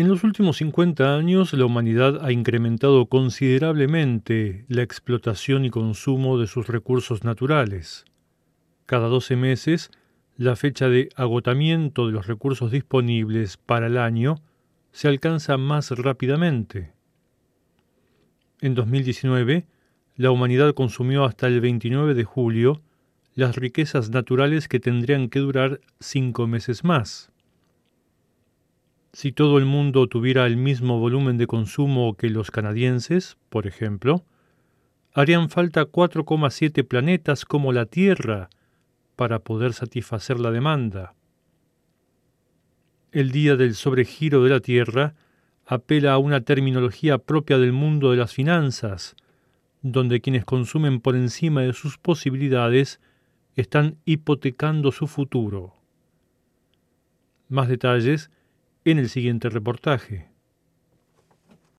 En los últimos 50 años la humanidad ha incrementado considerablemente la explotación y consumo de sus recursos naturales. Cada 12 meses, la fecha de agotamiento de los recursos disponibles para el año se alcanza más rápidamente. En 2019, la humanidad consumió hasta el 29 de julio las riquezas naturales que tendrían que durar cinco meses más. Si todo el mundo tuviera el mismo volumen de consumo que los canadienses, por ejemplo, harían falta 4,7 planetas como la Tierra para poder satisfacer la demanda. El día del sobregiro de la Tierra apela a una terminología propia del mundo de las finanzas, donde quienes consumen por encima de sus posibilidades están hipotecando su futuro. Más detalles en el siguiente reportaje.